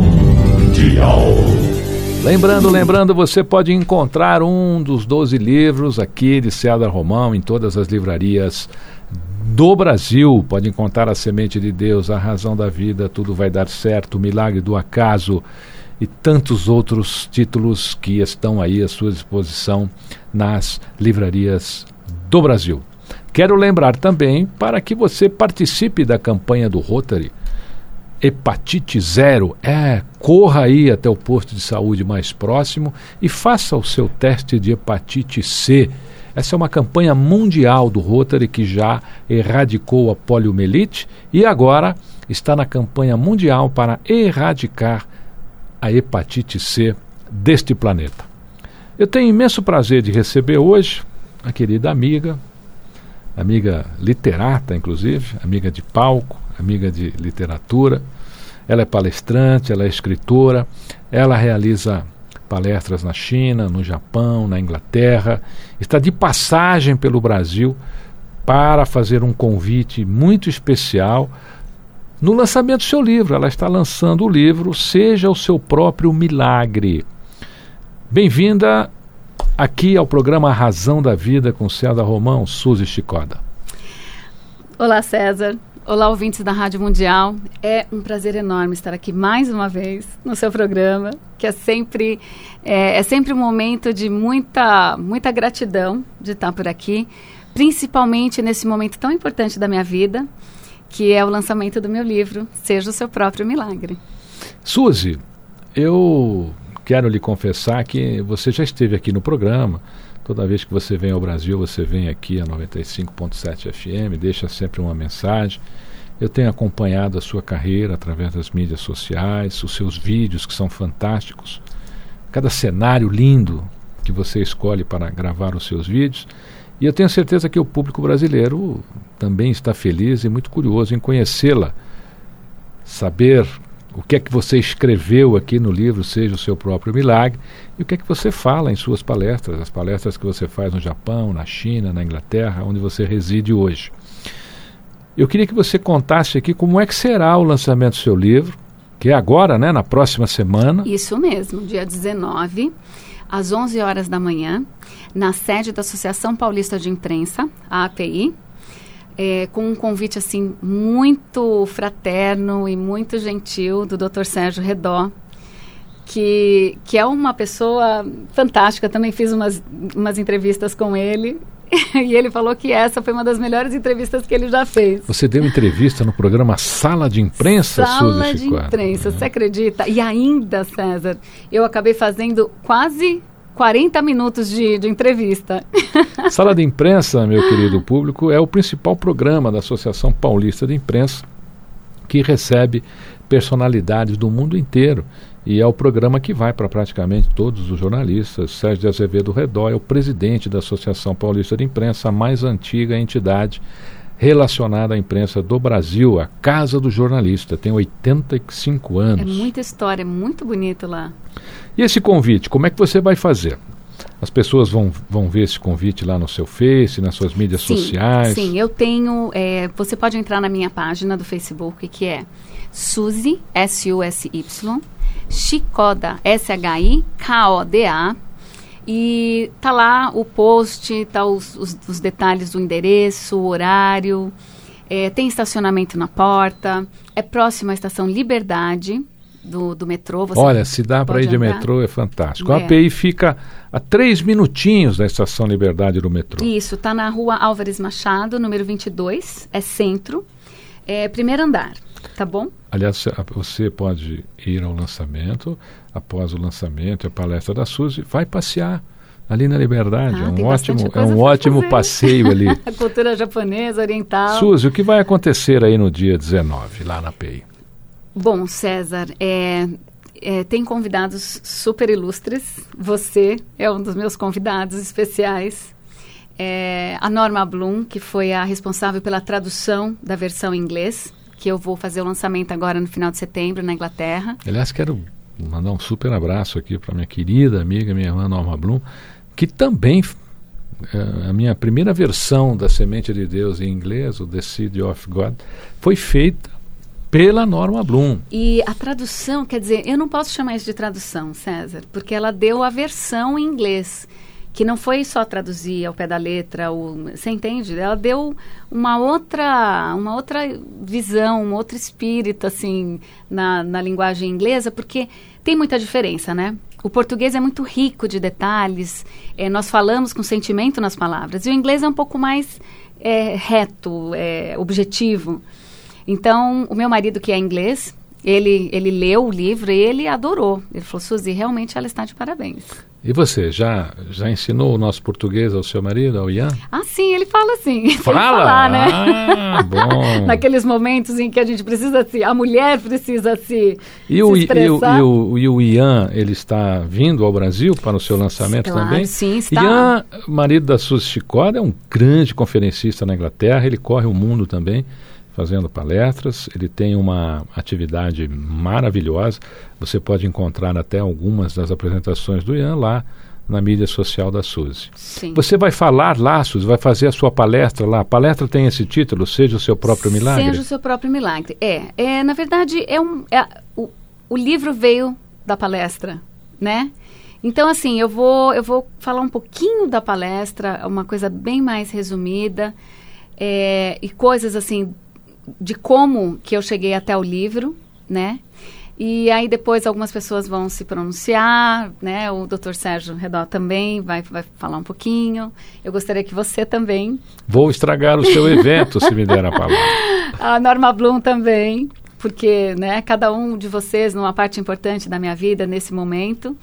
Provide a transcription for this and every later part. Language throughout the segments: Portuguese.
Mundial. Lembrando, lembrando, você pode encontrar um dos 12 livros aqui de César Romão em todas as livrarias do Brasil. Pode encontrar A Semente de Deus, A Razão da Vida, Tudo Vai Dar Certo, O Milagre do Acaso e tantos outros títulos que estão aí à sua disposição nas livrarias do Brasil. Quero lembrar também para que você participe da campanha do Rotary hepatite zero, é, corra aí até o posto de saúde mais próximo e faça o seu teste de hepatite C. Essa é uma campanha mundial do Rotary que já erradicou a poliomielite e agora está na campanha mundial para erradicar a hepatite C deste planeta. Eu tenho imenso prazer de receber hoje a querida amiga, amiga literata, inclusive, amiga de palco, amiga de literatura. Ela é palestrante, ela é escritora, ela realiza palestras na China, no Japão, na Inglaterra, está de passagem pelo Brasil para fazer um convite muito especial no lançamento do seu livro. Ela está lançando o livro Seja o Seu Próprio Milagre. Bem-vinda aqui ao programa A Razão da Vida com César Romão, Suzy Chicoda. Olá, César. Olá, ouvintes da Rádio Mundial. É um prazer enorme estar aqui mais uma vez no seu programa, que é sempre é, é, sempre um momento de muita muita gratidão de estar por aqui, principalmente nesse momento tão importante da minha vida, que é o lançamento do meu livro Seja o seu próprio milagre. Suzy, eu quero lhe confessar que você já esteve aqui no programa. Toda vez que você vem ao Brasil, você vem aqui a 95.7 FM, deixa sempre uma mensagem. Eu tenho acompanhado a sua carreira através das mídias sociais, os seus vídeos que são fantásticos. Cada cenário lindo que você escolhe para gravar os seus vídeos. E eu tenho certeza que o público brasileiro também está feliz e muito curioso em conhecê-la, saber o que é que você escreveu aqui no livro Seja o Seu Próprio Milagre e o que é que você fala em suas palestras, as palestras que você faz no Japão, na China, na Inglaterra, onde você reside hoje. Eu queria que você contasse aqui como é que será o lançamento do seu livro, que é agora, né, na próxima semana. Isso mesmo, dia 19, às 11 horas da manhã, na sede da Associação Paulista de Imprensa, a API, é, com um convite assim muito fraterno e muito gentil do Dr. Sérgio Redó, que, que é uma pessoa fantástica. Também fiz umas, umas entrevistas com ele. e ele falou que essa foi uma das melhores entrevistas que ele já fez. Você deu entrevista no programa Sala de Imprensa, Sala Suzy de? Imprensa, você acredita? E ainda, César, eu acabei fazendo quase 40 minutos de, de entrevista. Sala de Imprensa, meu querido público, é o principal programa da Associação Paulista de Imprensa que recebe personalidades do mundo inteiro. E é o programa que vai para praticamente todos os jornalistas. Sérgio de Azevedo Redó é o presidente da Associação Paulista de Imprensa, a mais antiga entidade relacionada à imprensa do Brasil, a Casa do Jornalista. Tem 85 anos. É muita história, é muito bonito lá. E esse convite, como é que você vai fazer? As pessoas vão, vão ver esse convite lá no seu Face, nas suas mídias sim, sociais. Sim, eu tenho. é, você pode entrar na minha página do Facebook, que é Suzy, S-U-S-Y, Chicoda, S-H-I-K-O-D-A. E tá lá o post, tá os, os, os detalhes do endereço, o horário. é, tem estacionamento na porta. É próximo à estação Liberdade do, do metrô. Olha, se dá para ir de andar. metrô é fantástico. A É. API fica a três minutinhos da Estação Liberdade do metrô. Isso, tá na rua Álvares Machado, número 22, é centro, é primeiro andar, tá bom? Aliás, a- você pode ir ao lançamento, após o lançamento, a palestra da Suzy, vai passear ali na Liberdade. Ah, é um ótimo, é um ótimo passeio ali. A cultura japonesa, oriental. Suzy, o que vai acontecer aí no dia 19, lá na API? Bom, César, é, é, tem convidados super ilustres. Você é um dos meus convidados especiais. É, a Norma Bloom, que foi a responsável pela tradução da versão em inglês, que eu vou fazer o lançamento agora no final de setembro na Inglaterra. Aliás, quero mandar um super abraço aqui para minha querida amiga, minha irmã Norma Blum, que também eh, a minha primeira versão da Semente de Deus em inglês, o The Seed of God, foi feita pela Norma Bloom. E a tradução, quer dizer, eu não posso chamar isso de tradução, César, porque ela deu a versão em inglês, que não foi só traduzir ao pé da letra, o, você entende? Ela deu uma outra, uma outra visão, um outro espírito, assim, na, na linguagem inglesa, porque tem muita diferença, né? O português é muito rico de detalhes, eh, nós falamos com sentimento nas palavras, e o inglês é um pouco mais eh, reto, eh, objetivo. Então, o meu marido, que é inglês, ele, ele leu o livro e ele adorou. Ele falou, Suzy, realmente ela está de parabéns. E você, já, já ensinou o nosso português ao seu marido, ao Ian? Ah, sim, ele fala assim. Fala? falar, né? Ah, bom. Naqueles momentos em que a gente precisa se... A mulher precisa se, E o, se e, o, expressar. e, o, e o Ian, ele está vindo ao Brasil para o seu lançamento Claro, também? sim, está. Ian, marido da Suzy Chicoda, é um grande conferencista na Inglaterra, ele corre o mundo também fazendo palestras, ele tem uma atividade maravilhosa, você pode encontrar até algumas das apresentações do Ian lá na mídia social da Suzy. Sim. Você vai falar lá, Suzy, vai fazer a sua palestra lá, a palestra tem esse título, Seja o Seu Próprio Milagre? Seja o seu próprio milagre. É, é na verdade, é um, é, o, o livro veio da palestra, né? Então, assim, eu vou, eu vou falar um pouquinho da palestra, uma coisa bem mais resumida, é, e coisas, assim, de como que eu cheguei até o livro, né? E aí depois algumas pessoas vão se pronunciar, né? O Dr. Sérgio Redó também vai, vai falar um pouquinho. Eu gostaria que você também Vou estragar o seu evento se me der a palavra. a Norma Bloom também, porque né, cada um de vocês numa parte importante da minha vida nesse momento.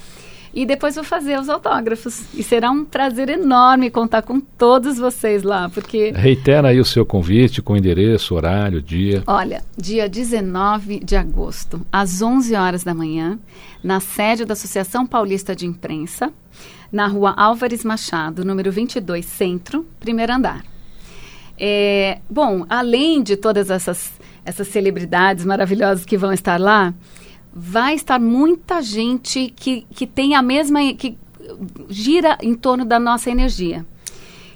E depois vou fazer os autógrafos. E será um prazer enorme contar com todos vocês lá, porque Reitera aí o seu convite com endereço, horário, dia. Olha, dia 19 de agosto, às 11 horas da manhã, na sede da Associação Paulista de Imprensa, na rua Álvares Machado, número 22, Centro, primeiro andar. É, bom, além de todas essas, essas celebridades maravilhosas que vão estar lá, vai estar muita gente que, que tem a mesma. que gira em torno da nossa energia.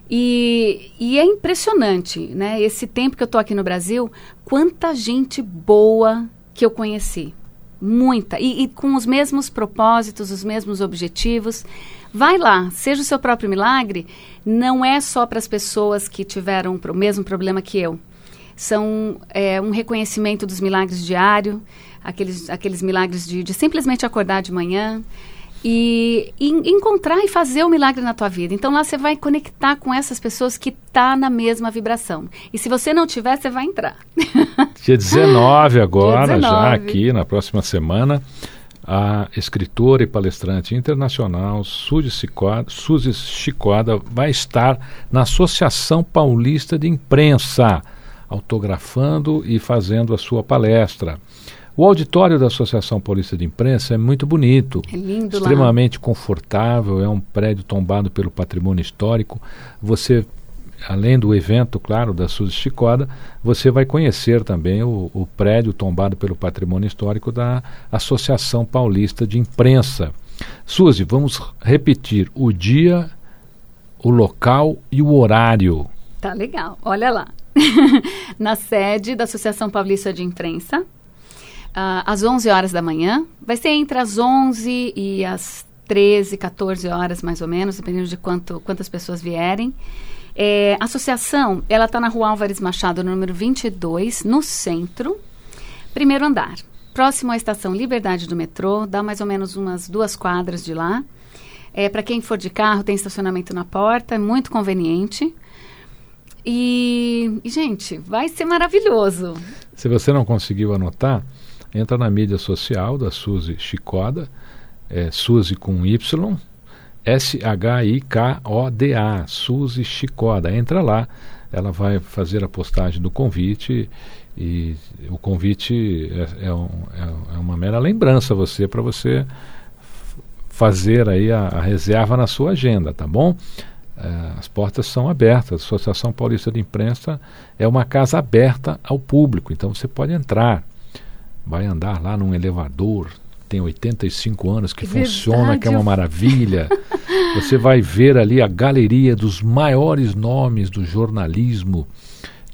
E, e é impressionante, né? Esse tempo que eu tô aqui no Brasil, quanta gente boa que eu conheci. Muita. E, e com os mesmos propósitos, os mesmos objetivos. Vai lá, seja o seu próprio milagre, não é só para as pessoas que tiveram o mesmo problema que eu. São é, um reconhecimento dos milagres diário, aqueles, aqueles milagres de, de simplesmente acordar de manhã, e, e encontrar e fazer o milagre na tua vida. Então lá você vai conectar com essas pessoas que tá na mesma vibração. E se você não tiver, você vai entrar. Dia 19 agora, Dia 19. já aqui na próxima semana, a escritora e palestrante internacional Suzy Chicoda, Suzy Chicoda vai estar na Associação Paulista de Imprensa, autografando e fazendo a sua palestra. O auditório da Associação Paulista de Imprensa é muito bonito. É lindo lá. extremamente confortável, é um prédio tombado pelo patrimônio histórico. Você, além do evento, claro, da Suzy Chicoda, você vai conhecer também o, o prédio tombado pelo patrimônio histórico da Associação Paulista de Imprensa. Suzy, vamos repetir o dia, o local e o horário. Tá legal. Olha lá. Na sede da Associação Paulista de Imprensa, uh, às 11 horas da manhã. Vai ser entre as 11 e as 13, 14 horas, mais ou menos, dependendo de quanto, quantas pessoas vierem. É, a associação, ela está na rua Álvares Machado, número 22, no centro, primeiro andar. Próximo à estação Liberdade do metrô, dá mais ou menos umas duas quadras de lá. É, Para quem for de carro, tem estacionamento na porta, é muito conveniente. E, gente, vai ser maravilhoso. Se você não conseguiu anotar, entra na mídia social da Suzy Chicoda, é Suzy com Y, S-H-I-K-O-D-A, Suzy Chicoda. Entra lá, ela vai fazer a postagem do convite e o convite é, é, um, é, é uma mera lembrança você para você fazer aí a, a, reserva na sua agenda, tá bom? É, as portas são abertas. A Associação Paulista de Imprensa é uma casa aberta ao público, então você pode entrar, vai andar lá num elevador, tem 85 anos, que Verdade. funciona, que é uma maravilha. Você vai ver ali a galeria dos maiores nomes do jornalismo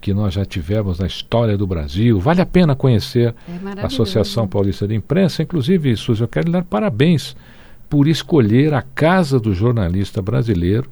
que nós já tivemos na história do Brasil. Vale a pena conhecer é a Associação Paulista de Imprensa. Inclusive, Suzy, eu quero lhe dar parabéns por escolher a Casa do Jornalista Brasileiro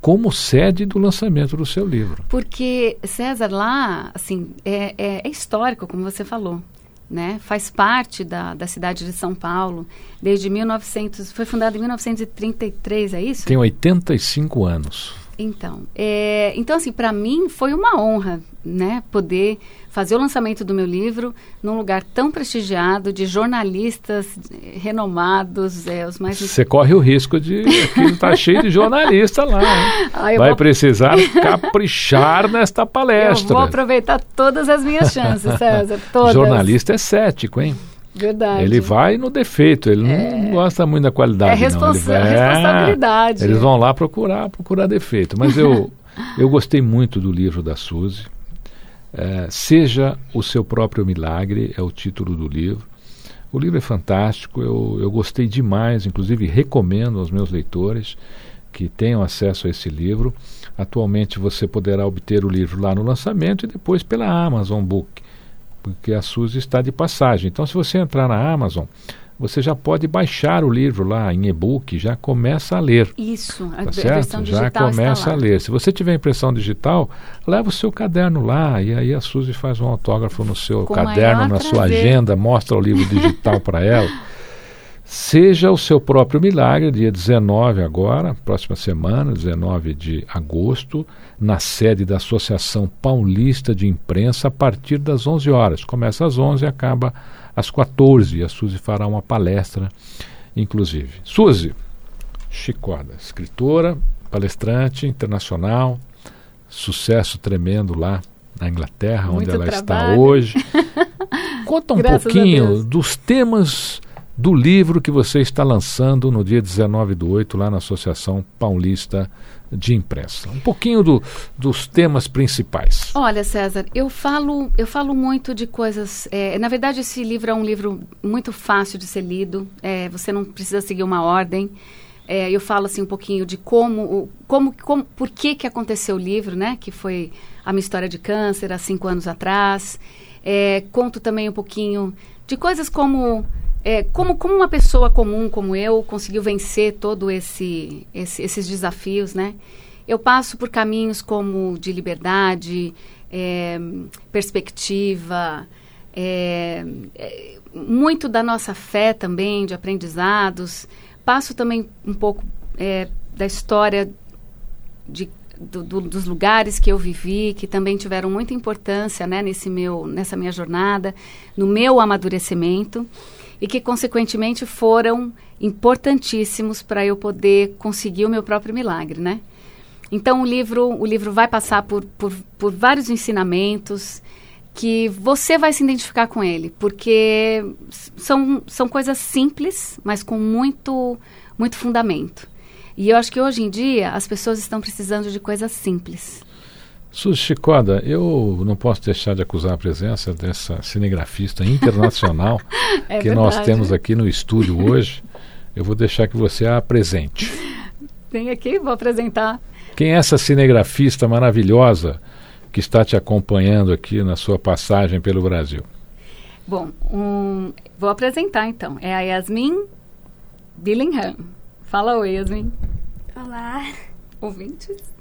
como sede do lançamento do seu livro. Porque, César, lá, assim, é, é, é histórico, como você falou né? Faz parte da, da cidade de São Paulo desde 1900, foi fundada em 1933, é isso? Tem 85 anos. Então, é, então assim, para mim foi uma honra, né, poder fazer o lançamento do meu livro num lugar tão prestigiado, de jornalistas renomados, é, os mais... Você corre o risco de... Aqui está cheio de jornalista lá. Vai vou... precisar caprichar nesta palestra. Eu vou aproveitar todas as minhas chances, César, todas. Jornalista é cético, hein? Verdade. Ele vai no defeito, ele é. não gosta muito da qualidade. É responsa vai, responsabilidade. Eles vão lá procurar, procurar defeito. Mas eu, eu gostei muito do livro da Suzy. É, Seja o seu próprio milagre é o título do livro. O livro é fantástico, eu, eu gostei demais, inclusive recomendo aos meus leitores que tenham acesso a esse livro. Atualmente você poderá obter o livro lá no lançamento e depois pela Amazon Book porque a Suzy está de passagem. Então, se você entrar na Amazon, você já pode baixar o livro lá em e-book, já começa a ler. Isso, a, tá certo? já começa a ler. Se você tiver impressão digital, leva o seu caderno lá e aí a Suzy faz um autógrafo no seu Com caderno, na prazer. sua agenda, mostra o livro digital para ela. Seja o seu próprio milagre, dia 19 agora, próxima semana, 19 de agosto, na sede da Associação Paulista de Imprensa, a partir das 11 horas. Começa às 11 e acaba às 14. A Suzy fará uma palestra, inclusive. Suzy Chicoda, escritora, palestrante internacional, sucesso tremendo lá na Inglaterra, Muito onde ela trabalho. está hoje. Conta um Graças pouquinho dos temas do livro que você está lançando no dia 19 do 8, lá na Associação Paulista de Imprensa. Um pouquinho do, dos temas principais. Olha, César, eu falo, eu falo muito de coisas. É, na verdade, esse livro é um livro muito fácil de ser lido. É, você não precisa seguir uma ordem. É, eu falo assim um pouquinho de como, como, como, por que que aconteceu o livro, né? Que foi a minha história de câncer há cinco anos atrás. É, conto também um pouquinho de coisas como é, como, como uma pessoa comum como eu conseguiu vencer todo esse, esse, esses desafios, né? Eu passo por caminhos como de liberdade, é, perspectiva, é, é muito da nossa fé também, de aprendizados. Passo também um pouco é, da história de, do, do, dos lugares que eu vivi, que também tiveram muita importância né, nesse meu, nessa minha jornada, no meu amadurecimento e que, consequentemente, foram importantíssimos para eu poder conseguir o meu próprio milagre, né? Então, o livro, o livro vai passar por, por, por vários ensinamentos que você vai se identificar com ele, porque são, são coisas simples, mas com muito, muito fundamento. E eu acho que hoje em dia as pessoas estão precisando de coisas simples. Suzy Chicoda, eu não posso deixar de acusar a presença dessa cinegrafista internacional é que verdade. nós temos aqui no estúdio hoje. eu vou deixar que você a apresente. Vem aqui, vou apresentar. Quem é essa cinegrafista maravilhosa que está te acompanhando aqui na sua passagem pelo Brasil? Bom, um, vou apresentar então. É a Yasmin Billingham. Fala oi, Yasmin. Olá. Ouvintes?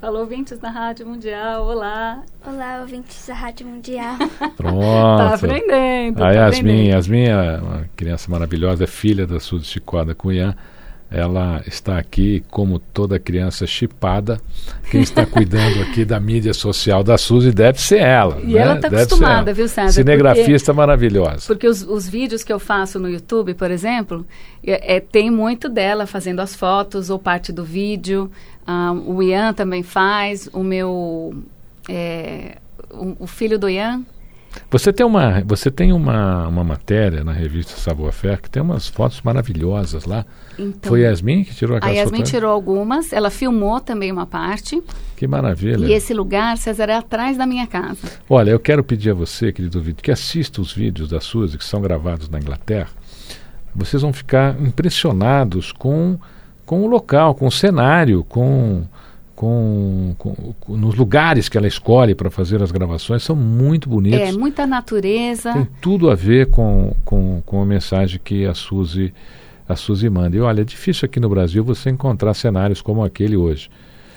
Fala ouvintes da Rádio Mundial. Olá. Olá, ouvintes da Rádio Mundial. Pronto. Tá aprendendo. A tá Yasmin, aprendendo. Yasmin é uma criança maravilhosa, é filha da Suzy Chicoda Cunhã. Ela está aqui como toda criança chipada. Quem está cuidando aqui da mídia social da Suzy deve ser ela. E né? ela tá ser acostumada, ela. viu, César? Cinegrafista maravilhosa. Porque os, os vídeos que eu faço no YouTube, por exemplo, é, é, tem muito dela fazendo as fotos ou parte do vídeo. Ah, o Ian também faz. O meu. é, o, o filho do Ian. Você tem uma, você tem uma, uma matéria na revista Savoir Faire que tem umas fotos maravilhosas lá. Então, Foi a Yasmin que tirou a aquela Yasmin tirou algumas, ela filmou também uma parte. Que maravilha. E esse lugar, César, é atrás da minha casa. Olha, eu quero pedir a você, querido vídeo, que assista os vídeos da Suzy que são gravados na Inglaterra. Vocês vão ficar impressionados com, com o local, com o cenário, com, com, com- com- nos lugares que ela escolhe para fazer as gravações. São muito bonitos. É muita natureza. Tem tudo a ver com, com, com a mensagem que a Suzy, a Suzy manda. E olha, é difícil aqui no Brasil você encontrar cenários como aquele hoje.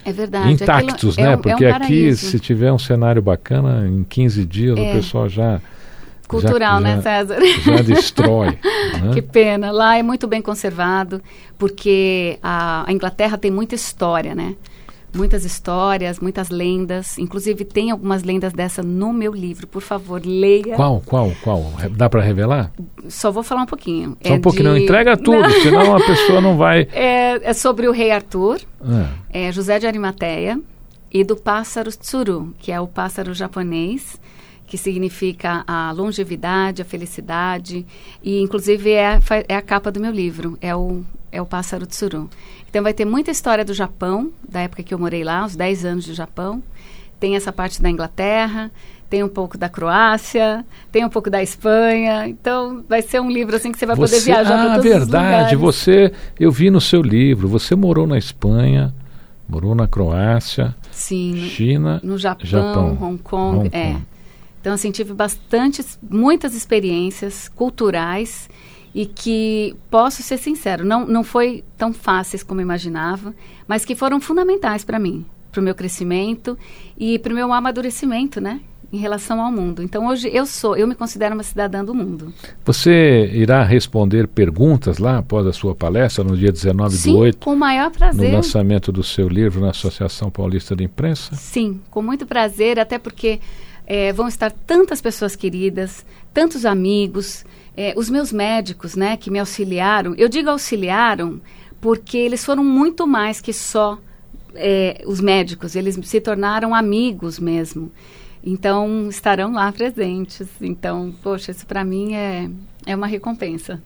É verdade. Intactos, aquilo né? é um- é um Porque aqui, se tiver um cenário bacana, em 15 dias É. o pessoal já. Cultural, já, né, César? Já destrói. né? Que pena. Lá é muito bem conservado, porque a, a Inglaterra tem muita história, né? Muitas histórias, muitas lendas. Inclusive, tem algumas lendas dessa no meu livro. Por favor, leia. Qual, qual, qual? Dá para revelar? Só vou falar um pouquinho. Só É um pouquinho, não de- entrega tudo, Não. senão a pessoa não vai. É, é sobre o rei Arthur, Ah, é José de Arimateia, e do pássaro tsuru, que é o pássaro japonês, que significa a longevidade, a felicidade, e inclusive é, é a capa do meu livro, é o, é o pássaro tsuru. Então vai ter muita história do Japão, da época que eu morei lá, os 10 anos do Japão. Tem essa parte da Inglaterra, tem um pouco da Croácia, tem um pouco da Espanha. Então vai ser um livro assim que você vai poder viajar para ah, todos verdade. os lugares. Você, eu vi no seu livro, você morou na Espanha, morou na Croácia, Sim, China, no Japão, Japão, Hong Kong, Hong é. Kong. Então assim tive bastantes, muitas experiências culturais e que posso ser sincero, não não foi tão fáceis como imaginava, mas que foram fundamentais para mim, para o meu crescimento e para o meu amadurecimento, né? Em relação ao mundo. Então hoje eu sou, eu me considero uma cidadã do mundo. Você irá responder perguntas lá após a sua palestra no dia 19 Sim, do 8, com o maior no prazer. lançamento do seu livro na Associação Paulista de Imprensa? Sim, com muito prazer, até porque eh, vão estar tantas pessoas queridas, tantos amigos, eh, os meus médicos, né, que me auxiliaram. Eu digo auxiliaram porque eles foram muito mais que só eh, os médicos, eles se tornaram amigos mesmo. Então, estarão lá presentes. Então, poxa, isso para mim é, é uma recompensa.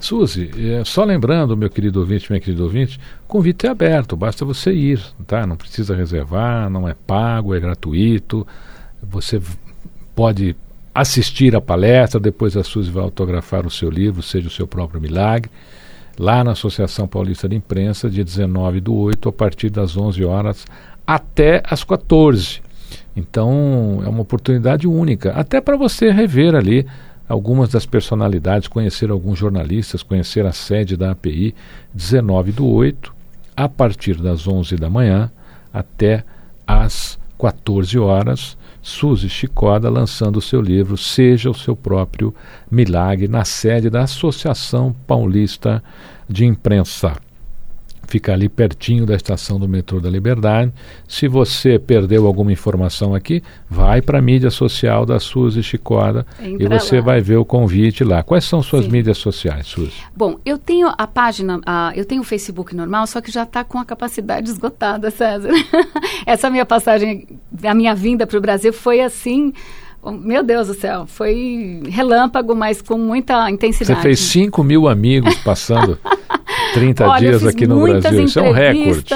Suzy, é, só lembrando, meu querido ouvinte, minha querida ouvinte, convite é aberto, basta você ir, tá? Não precisa reservar, não é pago, é gratuito. Você pode assistir a palestra, depois a Suzy vai autografar o seu livro, Seja o Seu Próprio Milagre, lá na Associação Paulista de Imprensa, dia 19 do 8, a partir das 11 horas até as 14. Então, é uma oportunidade única, até para você rever ali algumas das personalidades, conhecer alguns jornalistas, conhecer a sede da API, 19 do 8, a partir das 11 da manhã até às 14 horas. Suzy Chicoda lançando o seu livro Seja o Seu Próprio Milagre, na sede da Associação Paulista de Imprensa fica ali pertinho da estação do metrô da Liberdade. Se você perdeu alguma informação aqui, vai para a mídia social da Suzy Chicoda e você lá. vai ver o convite lá. Quais são suas Sim. mídias sociais, Suzy? Bom, eu tenho a página, eu tenho o Facebook normal, só que já está com a capacidade esgotada, César. Essa minha passagem, a minha vinda para o Brasil foi assim, oh, meu Deus do céu, foi relâmpago, mas com muita Você intensidade. fez 5 mil amigos passando 30 Olha, dias aqui no Brasil. Isso é um recorde.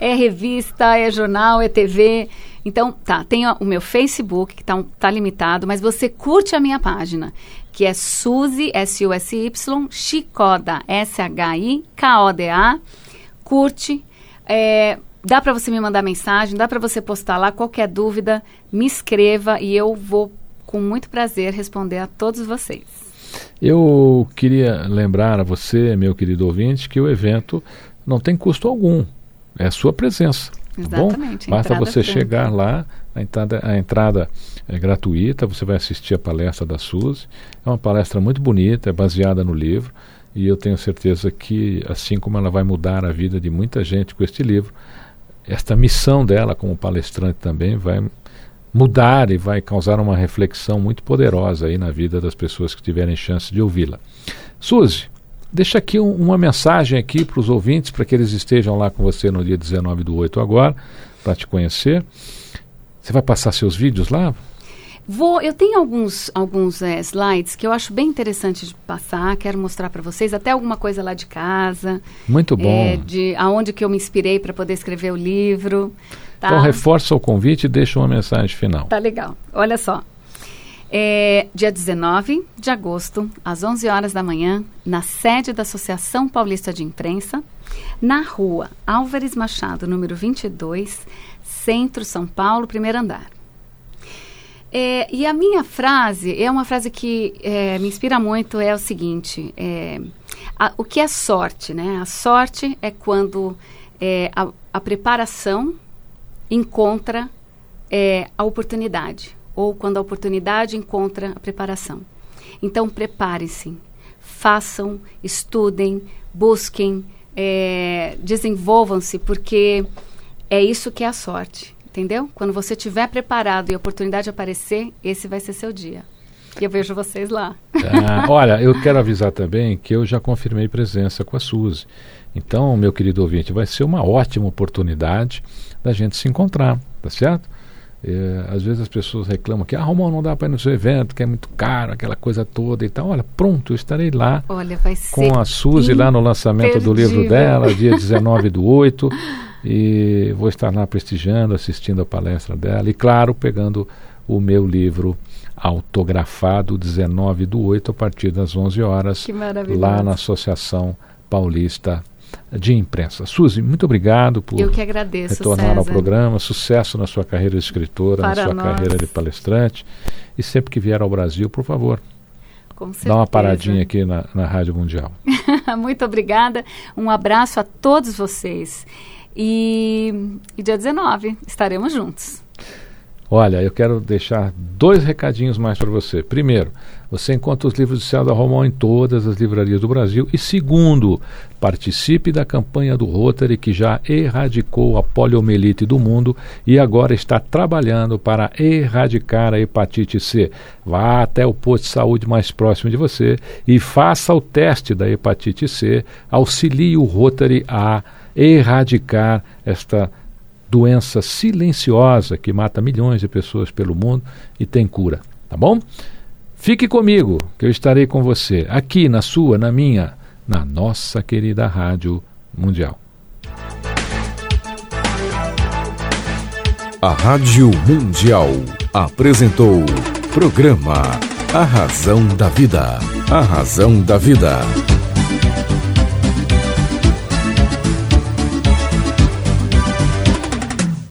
É revista, é jornal, é TV. Então, tá, tem ó, o meu Facebook, que tá, tá limitado, mas você curte a minha página, que é Suzy, S-U-S-Y, Chicoda, S-H-I-K-O-D-A. Curte. é, dá para você me mandar mensagem, dá para você postar lá qualquer dúvida, me escreva e eu vou, com muito prazer, responder a todos vocês. Eu queria lembrar a você, meu querido ouvinte, que o evento não tem custo algum. É a sua presença. Tá bom? Basta você franca. chegar lá, a entrada, a entrada é gratuita, você vai assistir a palestra da Suzy. É uma palestra muito bonita, é baseada no livro. E eu tenho certeza que, assim como ela vai mudar a vida de muita gente com este livro, esta missão dela como palestrante também vai mudar e vai causar uma reflexão muito poderosa aí na vida das pessoas que tiverem chance de ouvi-la. Suzy, deixa aqui um- uma mensagem aqui para os ouvintes, para que eles estejam lá com você no dia 19 do 8 agora, para te conhecer. Você vai passar seus vídeos lá? Vou, eu tenho alguns, alguns eh, slides que eu acho bem interessante de passar, quero mostrar para vocês, até alguma coisa lá de casa, Muito bom. eh, de aonde que eu me inspirei para poder escrever o livro. Tá? Então reforça o convite e deixa uma mensagem final. Tá legal. Olha só. É, dia 19 de agosto, às 11 horas da manhã, na sede da Associação Paulista de Imprensa, na rua Álvares Machado, número 22, Centro São Paulo, primeiro andar. É, e a minha frase é uma frase que é, me inspira muito, é o seguinte, é, a- o que é sorte, né? A sorte é quando é, a, a preparação encontra é, a oportunidade, ou quando a oportunidade encontra a preparação. Então, prepare-se, façam, estudem, busquem, é, desenvolvam-se, porque é isso que é a sorte, entendeu? Quando você estiver preparado e a oportunidade aparecer, esse vai ser seu dia. E eu vejo vocês lá. Ah, olha, eu quero avisar também que eu já confirmei presença com a Suzy. Então, meu querido ouvinte, vai ser uma ótima oportunidade da gente se encontrar, tá certo? É, às vezes as pessoas reclamam que, ah, Romão, não dá para ir no seu evento, que é muito caro, aquela coisa toda e tal. Olha, pronto, eu estarei lá Olha, vai ser com a Suzy lá no lançamento do livro dela, dia 19 do 8. E vou estar lá prestigiando, assistindo a palestra dela. E, claro, pegando o meu livro autografado, 19 do 8, a partir das 11 horas, lá na Associação Paulista de Imprensa. Suzy, muito obrigado por Eu que agradeço, retornar ao César. programa. Sucesso na sua carreira de escritora, Para na sua nós. carreira de palestrante. E sempre que vier ao Brasil, por favor, dá uma paradinha aqui na, na Rádio Mundial. Muito obrigada. Um abraço a todos vocês. E, e dia 19 estaremos juntos. Olha, eu quero deixar dois recadinhos mais para você. Primeiro, você encontra os livros de César Romão em todas as livrarias do Brasil. E segundo, participe da campanha do Rotary que já erradicou a poliomielite do mundo e agora está trabalhando para erradicar a hepatite C. Vá até o posto de saúde mais próximo de você e faça o teste da hepatite C. Auxilie o Rotary a erradicar esta doença silenciosa que mata milhões de pessoas pelo mundo e tem cura, tá bom? Fique comigo, que eu estarei com você aqui na sua, na minha, na nossa querida Rádio Mundial. A Rádio Mundial apresentou programa A Razão da Vida. A Razão da Vida.